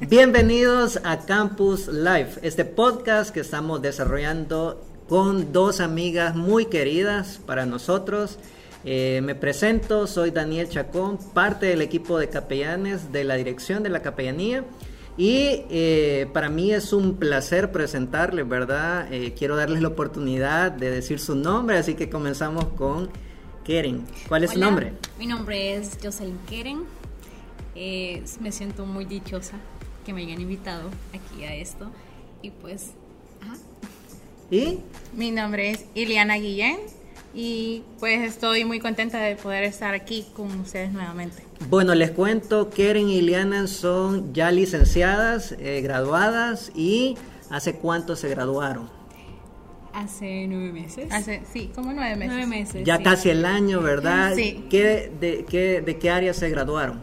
Bienvenidos a Campus Live, este podcast que estamos desarrollando con dos amigas muy queridas para nosotros. Eh, me presento, soy Daniel Chacón, parte del equipo de capellanes de la dirección de la capellanía. Y eh, para mí es un placer presentarles, ¿verdad? Eh, quiero darles la oportunidad de decir su nombre, así que comenzamos con Keren. ¿Cuál es su nombre? Mi nombre es Jocelyn Keren. Me siento muy dichosa que me hayan invitado aquí a esto. Y pues, ¿Y? Mi nombre es Iliana Guillén y pues estoy muy contenta de poder estar aquí con ustedes nuevamente. Bueno, les cuento, Keren y Iliana son ya licenciadas, eh, graduadas y ¿hace cuánto se graduaron? Hace nueve meses. Hace, sí, como nueve meses. Nueve meses. Ya casi el año, ¿verdad? Sí. ¿Qué, de, qué, ¿De qué área se graduaron?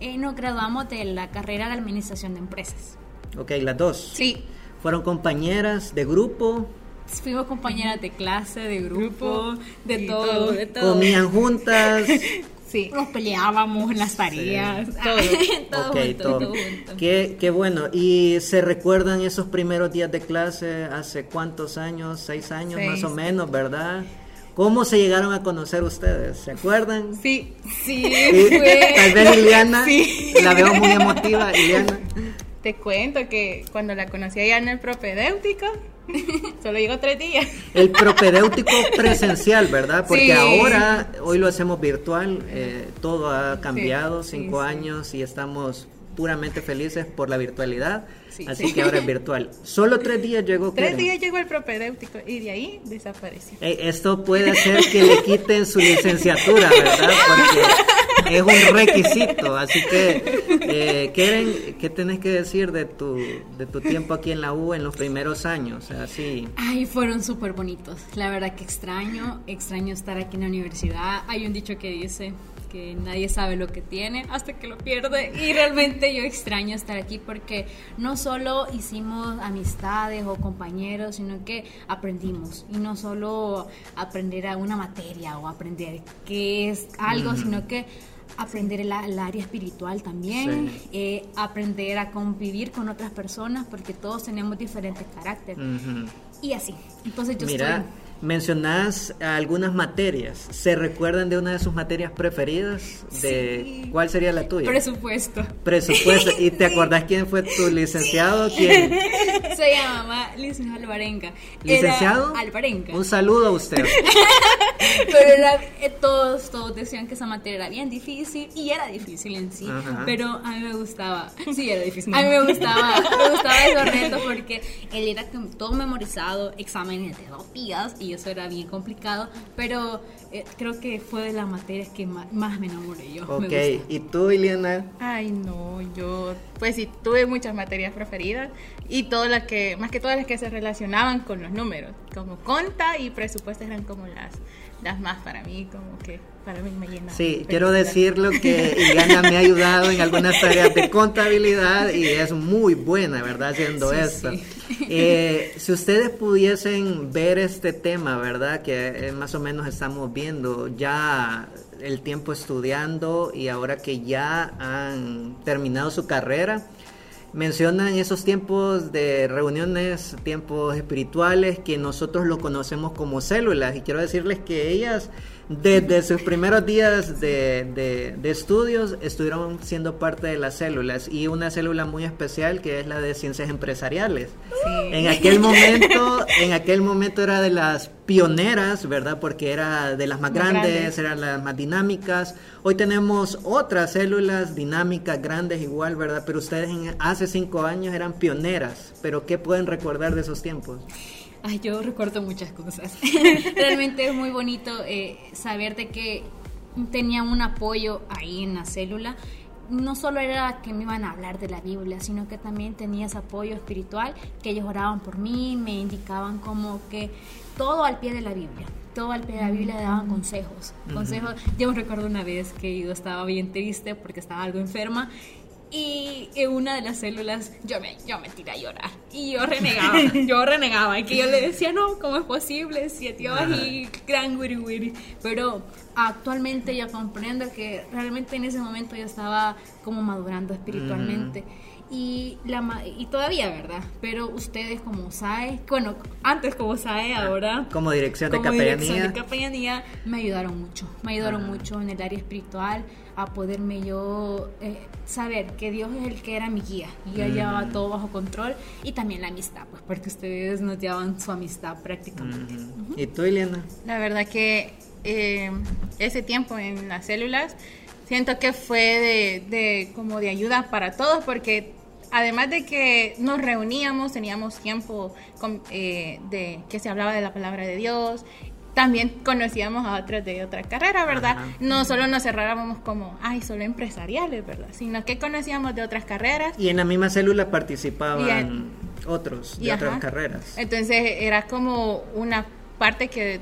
Eh, nos graduamos de la carrera de Administración de Empresas. Ok, las dos. Sí. ¿Fueron compañeras de grupo? Fuimos compañeras de clase, de grupo, de todo, de todo. Comían juntas. Sí. Nos peleábamos en las tareas. Todo. todo, okay, todo. Qué, qué, bueno. ¿Y se recuerdan esos primeros días de clase hace cuántos años? Seis años más o menos, ¿verdad? ¿Cómo se llegaron a conocer ustedes? ¿Se acuerdan? Sí, sí. Tal vez Liliana, la veo muy emotiva, Liliana. Te cuento que cuando la conocí allá en el propedéutico, solo llegó tres días. El propedéutico presencial, ¿verdad? Porque ahora, hoy lo hacemos virtual, eh, todo ha cambiado, cinco años y estamos puramente felices por la virtualidad. Así que ahora es virtual. Solo tres días llegó. Tres días llegó el propedéutico y de ahí desapareció. Eh, esto puede hacer que le quiten su licenciatura, ¿verdad? Porque es un requisito. Así que, eh, ¿qué tenés que decir de tu, de tu tiempo aquí en la U en los primeros años? Así. Ay, fueron súper bonitos. La verdad que extraño, extraño estar aquí en la universidad. Hay un dicho que dice que nadie sabe lo que tiene hasta que lo pierde. Y realmente yo extraño estar aquí porque no solo hicimos amistades o compañeros, sino que aprendimos. Y no solo aprender a una materia o aprender qué es algo, sino que aprender el, área espiritual también, eh, aprender a convivir con otras personas porque todos tenemos diferentes caracteres y así. Entonces yo Mira. estoy mencionás algunas materias. ¿Se recuerdan de una de sus materias preferidas? De ¿Cuál sería la tuya? Presupuesto. Presupuesto. ¿Y te acordás quién fue tu licenciado? ¿Quién? Se llamaba licenciado Alvarenga. ¿Licenciado? Alvarenga. Un saludo a usted. Pero eh, todos, todos decían que esa materia era bien difícil y era difícil en sí. Pero a mí me gustaba. Sí, era difícil. A mí me gustaba, me gustaba esos retos porque él era todo memorizado, exámenes de dos días y eso era bien complicado, pero eh, creo que fue de las materias que más, me enamoré yo. Ok, ¿y tú, Iliana? Ay, no, yo, pues sí, tuve muchas materias preferidas y todas las que, más que todas las que se relacionaban con los números, como conta y presupuesto eran como las, las más para mí, como que para mí me llena. Sí, quiero decirlo que Iliana me ha ayudado en algunas tareas de contabilidad y es muy buena, ¿verdad? Haciendo esto. Eh, si ustedes pudiesen ver este tema, ¿verdad? Que eh, más o menos estamos viendo ya el tiempo estudiando y ahora que ya han terminado su carrera, mencionan esos tiempos de reuniones, tiempos espirituales, que nosotros lo conocemos como células. Y quiero decirles que ellas desde sus primeros días de, estudios estuvieron siendo parte de las células y una célula muy especial que es la de ciencias empresariales. En aquel momento, en aquel momento era de las pioneras, ¿verdad? Porque era de las más, grandes, eran las más dinámicas. Hoy tenemos otras células dinámicas, grandes igual, ¿verdad? Pero ustedes hace cinco años eran pioneras. Pero ¿qué pueden recordar de esos tiempos? Ay, yo recuerdo muchas cosas. Realmente es muy bonito eh, saber de que tenía un apoyo ahí en la célula. No solo era que me iban a hablar de la Biblia, sino que también tenía ese apoyo espiritual, que ellos oraban por mí, me indicaban como que todo al pie de la Biblia todo al pie de la Biblia daban consejos. Consejos. Yo me recuerdo una vez que yo estaba bien triste porque estaba algo enferma y en una de las células yo me, yo me tiré a llorar. Y yo renegaba, yo renegaba. Y que yo le decía, no, ¿cómo es posible? Si Dios y gran wiri wiri. Pero actualmente yo comprendo que realmente en ese momento yo estaba como madurando espiritualmente. Y, la, y todavía, ¿verdad? Pero ustedes como SAE, bueno, antes como SAE, ah, ahora... Como dirección de capellanía. Dirección de capellanía, me ayudaron mucho, me ayudaron ah. mucho en el área espiritual a poderme yo eh, saber que Dios es el que era mi guía y yo llevaba todo bajo control y también la amistad, pues porque ustedes nos llevaban su amistad prácticamente. ¿Y tú, Eliana? La verdad que eh, ese tiempo en las células siento que fue de, como de ayuda para todos porque además de que nos reuníamos, teníamos tiempo eh, de que se hablaba de la palabra de Dios, también conocíamos a otros de otra carrera, ¿verdad? No solo nos cerrábamos como, ay, solo empresariales, ¿verdad? Sino que conocíamos de otras carreras. Y en la misma célula participaban otros de otras carreras. Entonces era como una parte que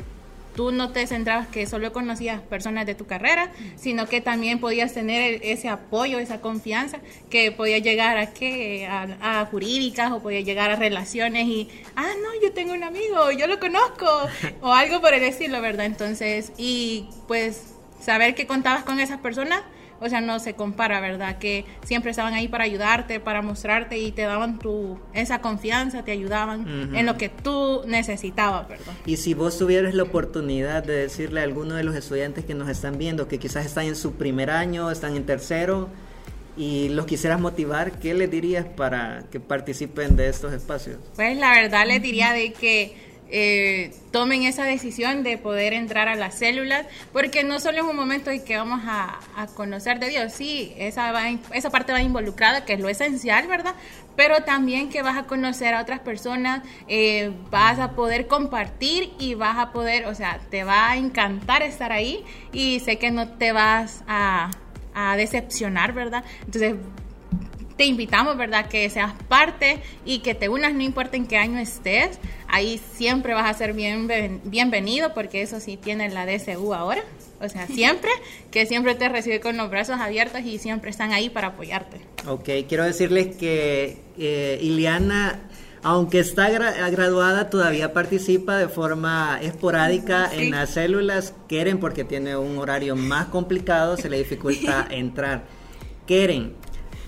tú no te centrabas que solo conocías personas de tu carrera, sino que también podías tener ese apoyo, esa confianza, que podía llegar a, ¿qué? a, jurídicas o podía llegar a relaciones y, ah, no, yo tengo un amigo, yo lo conozco, o algo por el estilo, ¿verdad? Entonces, y pues saber que contabas con esas personas o sea, no se compara, ¿verdad? Que siempre estaban ahí para ayudarte, para mostrarte y te daban tu, esa confianza, te ayudaban en lo que tú necesitabas, ¿verdad? Y si vos tuvieras la oportunidad de decirle a alguno de los estudiantes que nos están viendo, que quizás están en su primer año, están en tercero, y los quisieras motivar, ¿qué les dirías para que participen de estos espacios? Pues la verdad les diría de que eh, tomen esa decisión de poder entrar a las células, porque no solo es un momento en que vamos a, conocer de Dios, sí, esa, esa parte va involucrada, que es lo esencial, ¿verdad? Pero también que vas a conocer a otras personas, eh, vas a poder compartir y vas a poder, o sea, te va a encantar estar ahí y sé que no te vas a, a decepcionar, ¿verdad? Entonces te invitamos, ¿verdad? Que seas parte y que te unas, no importa en qué año estés. Ahí siempre vas a ser bien, bienvenido porque eso sí tiene la DCU ahora. O sea, siempre, que siempre te recibe con los brazos abiertos y siempre están ahí para apoyarte. Ok, quiero decirles que eh, Iliana aunque está graduada, todavía participa de forma esporádica en las células. Quieren porque tiene un horario más complicado, se le dificulta entrar. Quieren,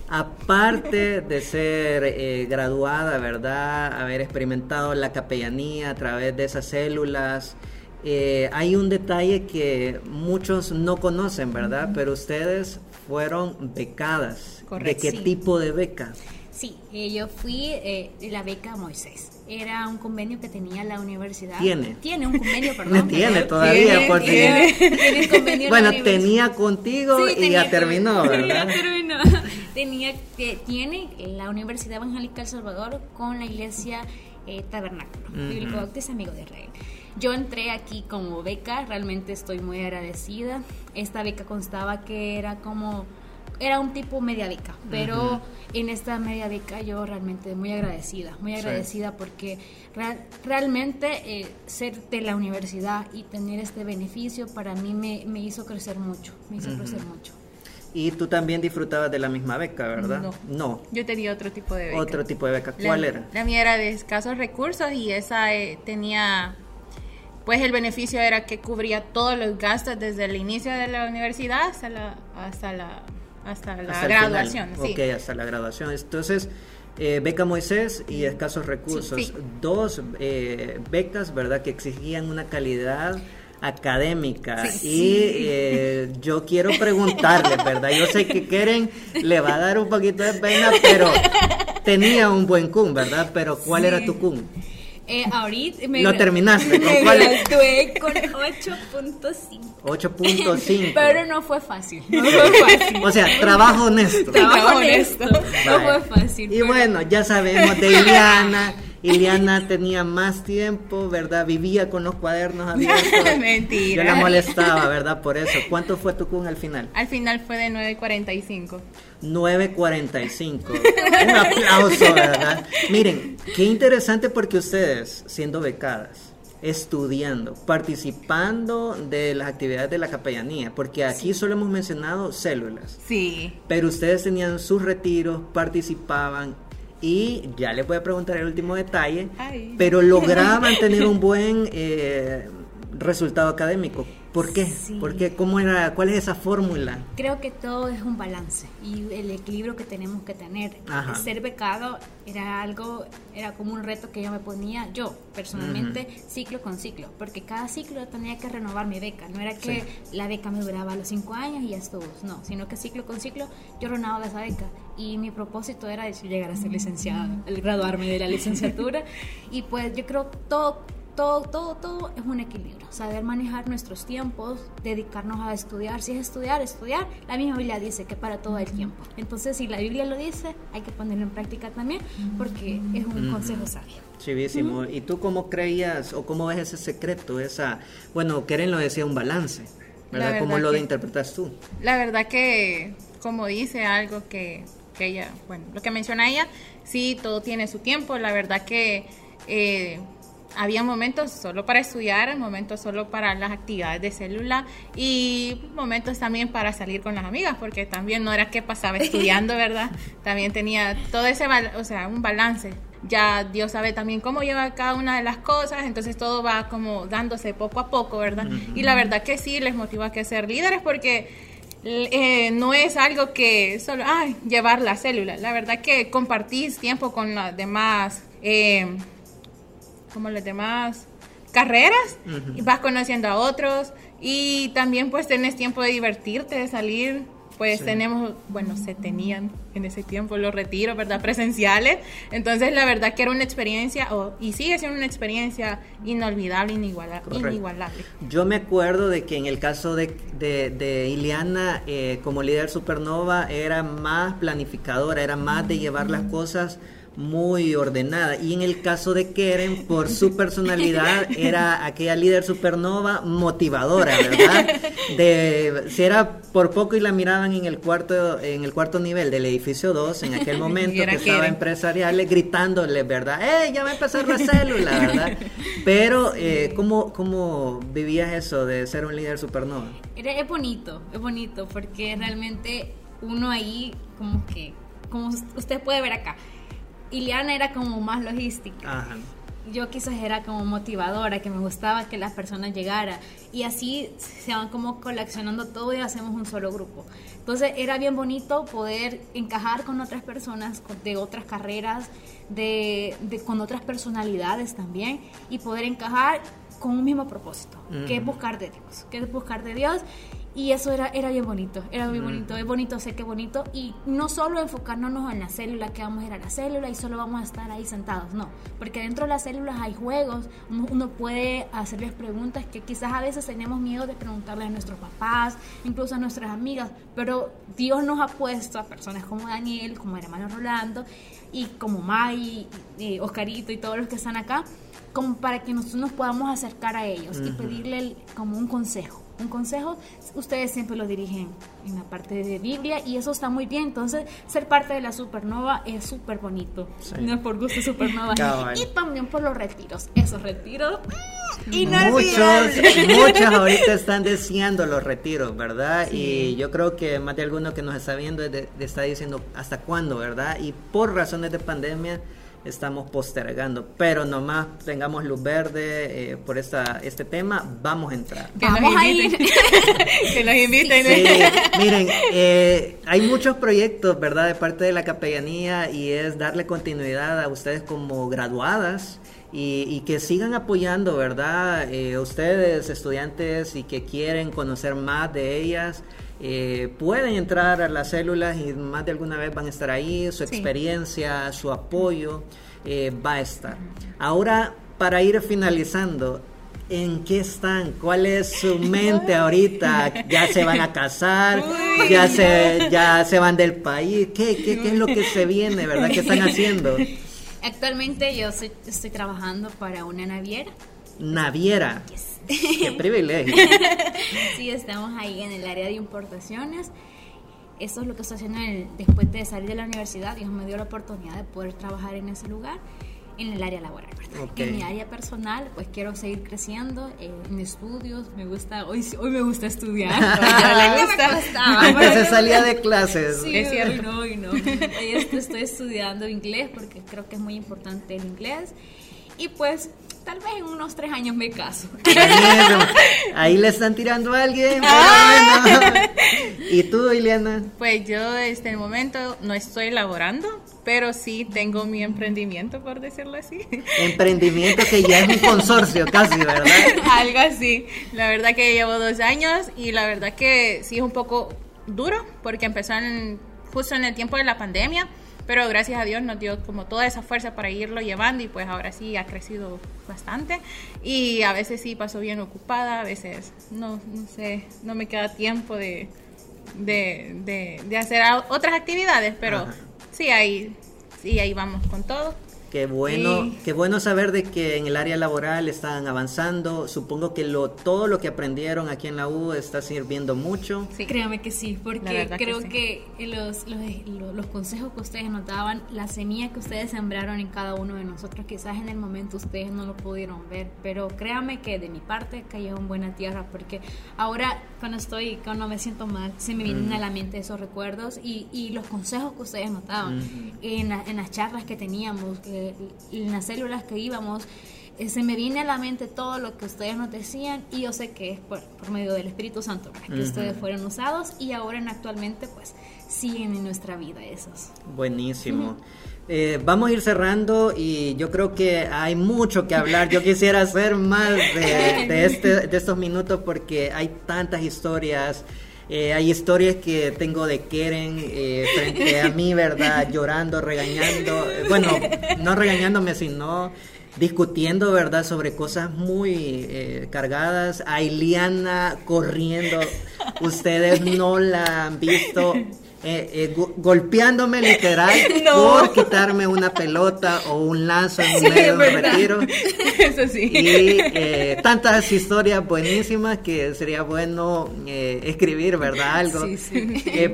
aparte de ser eh, graduada, ¿verdad? Haber experimentado la capellanía a través de esas células, eh, hay un detalle que muchos no conocen, ¿verdad? Pero ustedes fueron becadas. ¿De qué tipo de beca? Sí, eh, yo fui de la beca Moisés era un convenio que tenía la universidad. Tiene. Tiene un convenio, perdón. tiene todavía, porque. Tiene, convenio bueno, tenía contigo y ya terminó, ¿verdad? ya terminó. Tenía, tiene la Universidad Evangélica El Salvador con la iglesia eh, Tabernáculo, Bíblico Amigo de Israel. Yo entré aquí como beca, realmente estoy muy agradecida. Esta beca constaba que era como era un tipo media beca, pero en esta media beca yo realmente muy agradecida, muy agradecida porque realmente eh, ser de la universidad y tener este beneficio para mí me, me hizo crecer mucho, me hizo crecer mucho. Y tú también disfrutabas de la misma beca, ¿verdad? No. no. Yo tenía otro tipo de beca. Otro tipo de beca. ¿Cuál era? La mía era de escasos recursos y esa eh, tenía pues el beneficio era que cubría todos los gastos desde el inicio de la universidad hasta la, hasta la hasta la graduación. Sí. Ok, hasta la graduación. Entonces, eh, beca Moisés y escasos recursos. Dos eh, becas, ¿verdad?, que exigían una calidad académica y eh, yo quiero preguntarle, ¿verdad? Yo sé que Keren le va a dar un poquito de pena, pero tenía un buen cum, ¿verdad? Pero ¿cuál era tu cum? Eh, ahorita me lo terminaste. ¿con me cuál? gradué con 8.5. 8.5. Pero no fue fácil. No fue fácil. o sea, trabajo honesto. Trabajo honesto. No fue fácil. Y bueno, ya sabemos de Iliana. Iliana tenía más tiempo, ¿verdad? Vivía con los cuadernos abiertos. Mentira. Yo la molestaba, ¿verdad? Por eso. ¿Cuánto fue tu CUN al final? Al final fue de 9.45. 9.45. Un aplauso, ¿verdad? Miren, qué interesante porque ustedes, siendo becadas, estudiando, participando de las actividades de la capellanía, porque aquí solo hemos mencionado células. Sí. Pero ustedes tenían sus retiros, participaban y ya les voy a preguntar el último detalle, pero lograban tener un buen eh, resultado académico. ¿Por qué? Sí. ¿Por qué? ¿Cómo era? ¿Cuál es esa fórmula? Creo que todo es un balance y el equilibrio que tenemos que tener. Ajá. Ser becado era algo, era como un reto que yo me ponía yo personalmente ciclo con ciclo, porque cada ciclo tenía que renovar mi beca. No era que la beca me duraba los cinco años y ya estuvo, no, sino que ciclo con ciclo yo renovaba esa beca y mi propósito era llegar a ser licenciada, graduarme de la licenciatura y pues yo creo todo todo, todo, todo es un equilibrio. Saber manejar nuestros tiempos, dedicarnos a estudiar. Si es estudiar, estudiar. La misma Biblia dice que para todo el tiempo. Entonces, si la Biblia lo dice, hay que ponerlo en práctica también porque es un consejo sabio. Chivísimo. ¿Y tú cómo creías o cómo ves ese secreto? Esa, bueno, Keren lo decía, un balance. La ¿Verdad? verdad ¿Cómo lo que- interpretas tú? La verdad que, como dice algo que, que ella, bueno, lo que menciona ella, sí, todo tiene su tiempo. La verdad que eh, había momentos solo para estudiar, momentos solo para las actividades de célula y momentos también para salir con las amigas, porque también no era que pasaba estudiando, ¿verdad? También tenía todo ese, o sea, un balance. Ya Dios sabe también cómo lleva cada una de las cosas, entonces todo va como dándose poco a poco, ¿verdad? Y la verdad que sí, les motiva a que ser líderes porque eh, no es algo que solo ay, llevar la célula. La verdad que compartís tiempo con las demás, eh, como las demás carreras, y vas conociendo a otros y también pues tenés tiempo de divertirte, de salir. Pues Sí. tenemos, bueno, se tenían en ese tiempo los retiros, ¿verdad? Presenciales. Entonces, la verdad que era una experiencia, o- y sigue siendo una experiencia inolvidable, iniguala- Correcto. inigualable. Yo me acuerdo de que en el caso de, de, de Ileana, eh, como líder supernova, era más planificadora, era más de llevar las cosas muy ordenada. Y en el caso de Keren, por su personalidad, era aquella líder supernova motivadora, ¿verdad? De, si era por poco y la miraban en el cuarto, en el cuarto nivel del edificio 2, en aquel momento que estaba Keren. empresariales gritándoles, ¿verdad? ¡Eh, ya va a empezar la célula, ¿verdad? Pero, eh, ¿cómo, ¿cómo vivías eso de ser un líder supernova? Era- Es bonito, es bonito, porque realmente uno ahí, como que, como usted puede ver acá, Ileana era como más logística. Ajá. Yo quizás era como motivadora, que me gustaba que las personas llegaran. Y así se van como coleccionando todo y hacemos un solo grupo. Entonces era bien bonito poder encajar con otras personas de otras carreras, de, de- con otras personalidades también, y poder encajar con un mismo propósito, que es buscar de Dios, que es buscar de Dios. Y eso era, era bien bonito, era muy bonito, es bonito, sé que es bonito. Y no solo enfocarnos en la célula, que vamos a ir a la célula y solo vamos a estar ahí sentados, no. Porque dentro de las células hay juegos, uno puede hacerles preguntas que quizás a veces tenemos miedo de preguntarle a nuestros papás, incluso a nuestras amigas. Pero Dios nos ha puesto a personas como Daniel, como el hermano Rolando, y como Mai, y Oscarito y todos los que están acá, como para que nosotros nos podamos acercar a ellos y pedirle el- como un consejo. Un consejo, ustedes siempre lo dirigen en la parte de Biblia y eso está muy bien. Entonces, ser parte de la supernova es súper bonito. Sí. No es por gusto supernova. Cabal. Y también por los retiros. Esos retiros. mm, Muchos, muchos ahorita están deseando los retiros, ¿verdad? Y yo creo que más de alguno que nos está viendo de- de- está diciendo hasta cuándo, ¿verdad? Y por razones de pandemia estamos postergando, pero nomás tengamos luz verde eh, por esta, este tema, vamos a entrar. Que Vamos nos a inviten. que nos inviten. Sí, miren, eh, hay muchos proyectos, ¿verdad?, de parte de la capellanía y es darle continuidad a ustedes como graduadas y, y que sigan apoyando, ¿verdad?, eh, ustedes, estudiantes y que quieren conocer más de ellas. Eh, pueden entrar a las células y más de alguna vez van a estar ahí, su Sí. experiencia, su apoyo eh, va a estar. Ahora, para ir finalizando, ¿En qué están? ¿Cuál es su mente ahorita? ¿Ya se van a casar? ¿Ya se, ya se van del país? ¿Qué, qué, qué es lo que se viene, verdad? ¿Qué están haciendo? Actualmente yo soy- estoy trabajando para una naviera. Naviera. Qué privilegio. Sí, estamos ahí en el área de importaciones. Eso es lo que estoy haciendo en el- después de salir de la universidad. Dios me dio la oportunidad de poder trabajar en ese lugar, en el área laboral. ¿verdad? Ok. En mi área personal, pues quiero seguir creciendo eh, en estudios. Me gusta, hoy, hoy me gusta estudiar. Le gusta. se salía de clases. Sí, Es cierto. hoy no, hoy no. Hoy est- estoy estudiando inglés porque creo que es muy importante el inglés. Y pues tal vez en unos tres años me caso. Ahí le están tirando a alguien. Ah. ¿Y tú, Ileana? Pues yo desde el momento no estoy laborando, pero sí tengo mi emprendimiento, por decirlo así. Emprendimiento que ya es un consorcio casi, ¿verdad? Algo así. La verdad que llevo dos años y la verdad que sí es un poco duro porque empezó justo en el tiempo de la pandemia pero gracias a Dios nos dio como toda esa fuerza para irlo llevando y pues ahora sí ha crecido bastante y a veces sí paso bien ocupada, a veces no, no sé, no me queda tiempo de, de, de, hacer otras actividades, pero sí, ahí, sí, ahí vamos con todo. Qué bueno, qué bueno saber de que en el área laboral están avanzando. Supongo que lo, todo lo que aprendieron aquí en la U está sirviendo mucho. Sí, créame que sí, porque creo que, los, los, consejos que ustedes nos daban, la semilla que ustedes sembraron en cada uno de nosotros, quizás en el momento ustedes no lo pudieron ver, pero créame que de mi parte cayó en buena tierra, porque ahora cuando estoy, cuando me siento mal, se me vienen a la mente esos recuerdos y, y los consejos que ustedes nos daban en, en las charlas que teníamos. Que en las células que íbamos, eh, se me viene a la mente todo lo que ustedes nos decían y yo sé que es por, medio del Espíritu Santo que ustedes fueron usados y ahora en actualmente pues siguen en nuestra vida esos. Buenísimo. Eh, vamos a ir cerrando y yo creo que hay mucho que hablar. Yo quisiera hacer más de, este, de estos minutos porque hay tantas historias. Eh, hay historias que tengo de Keren eh, frente a mí, ¿verdad? Llorando, regañando. Eh, bueno, no regañándome, sino discutiendo, ¿verdad? Sobre cosas muy cargadas. A Iliana corriendo. Ustedes no la han visto eh, eh, golpeándome literal por quitarme una pelota o un lazo en medio de retiro. Eso sí. Y eh, tantas historias buenísimas que sería bueno escribir, ¿verdad? Algo.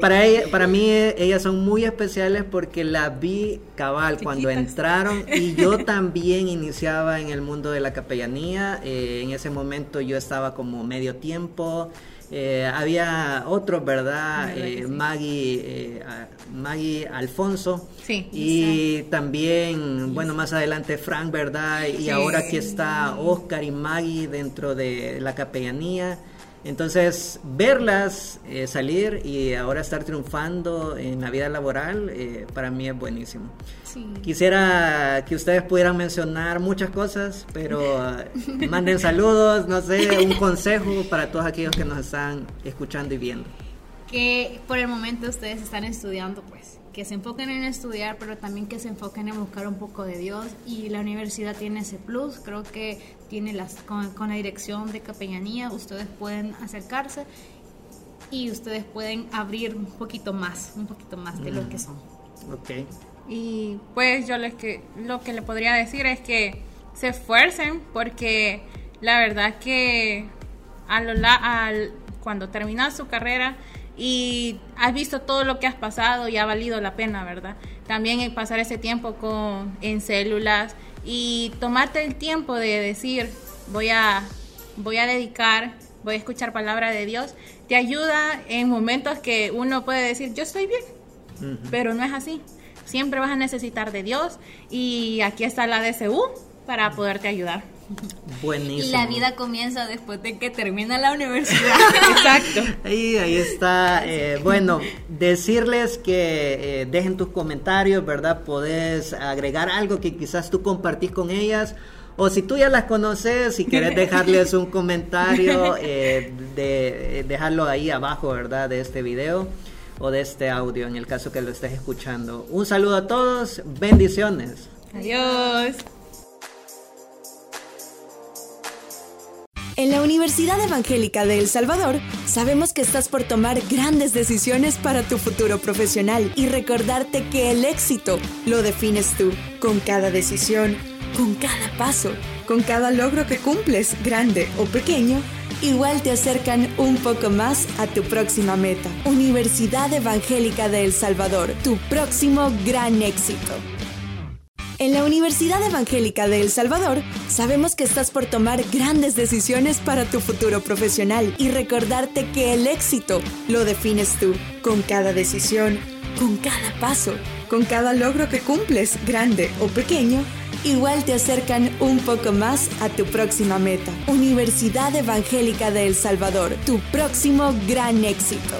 para, ella, para mí ellas son muy especiales porque la vi cabal cuando entraron y yo también iniciaba en el mundo de la capellanía. en ese momento yo estaba como medio tiempo. Eh, había otros, ¿verdad? Eh, Maggie, eh, Maggie Alfonso. Sí, y también, bueno, más adelante Frank, ¿verdad? Y ahora aquí está Oscar y Maggie dentro de la capellanía. Entonces, verlas eh, salir y ahora estar triunfando en la vida laboral, eh, para mí es buenísimo. Quisiera que ustedes pudieran mencionar muchas cosas, pero manden saludos, no sé, un consejo para todos aquellos que nos están escuchando y viendo. Que por el momento ustedes están estudiando, pues que se enfoquen en estudiar, pero también que se enfoquen en buscar un poco de Dios. Y la universidad tiene ese plus, creo que tiene las, con, la dirección de capellanía, ustedes pueden acercarse y ustedes pueden abrir un poquito más, un poquito más de lo que son. Ok. Y pues yo les que, lo que le podría decir es que se esfuercen porque la verdad que a lo, al, cuando termina su carrera y has visto todo lo que has pasado y ha valido la pena, ¿verdad? También pasar ese tiempo con, en células y tomarte el tiempo de decir, voy a, voy a dedicar, voy a escuchar palabra de Dios, te ayuda en momentos que uno puede decir, yo estoy bien, pero no es así. Siempre vas a necesitar de Dios y aquí está la DCU para poderte ayudar. Buenísimo. Y la vida comienza después de que termina la universidad. Exacto. Ahí, ahí está. Eh, bueno, decirles que eh, dejen tus comentarios, ¿verdad? Podés agregar algo que quizás tú compartís con ellas. O si tú ya las conoces, si quieres dejarles un comentario, eh, de, dejarlo ahí abajo, ¿verdad? De este video o de este audio, en el caso que lo estés escuchando. Un saludo a todos, bendiciones. Adiós. En la Universidad Evangélica de El Salvador sabemos que estás por tomar grandes decisiones para tu futuro profesional y recordarte que el éxito lo defines tú, con cada decisión, con cada paso, con cada logro que cumples, grande o pequeño. Igual te acercan un poco más a tu próxima meta. Universidad Evangélica de El Salvador, tu próximo gran éxito. En la Universidad Evangélica de El Salvador sabemos que estás por tomar grandes decisiones para tu futuro profesional y recordarte que el éxito lo defines tú, con cada decisión, con cada paso, con cada logro que cumples, grande o pequeño. igual te acercan un poco más a tu próxima meta. Universidad Evangélica de El Salvador, tu próximo gran éxito.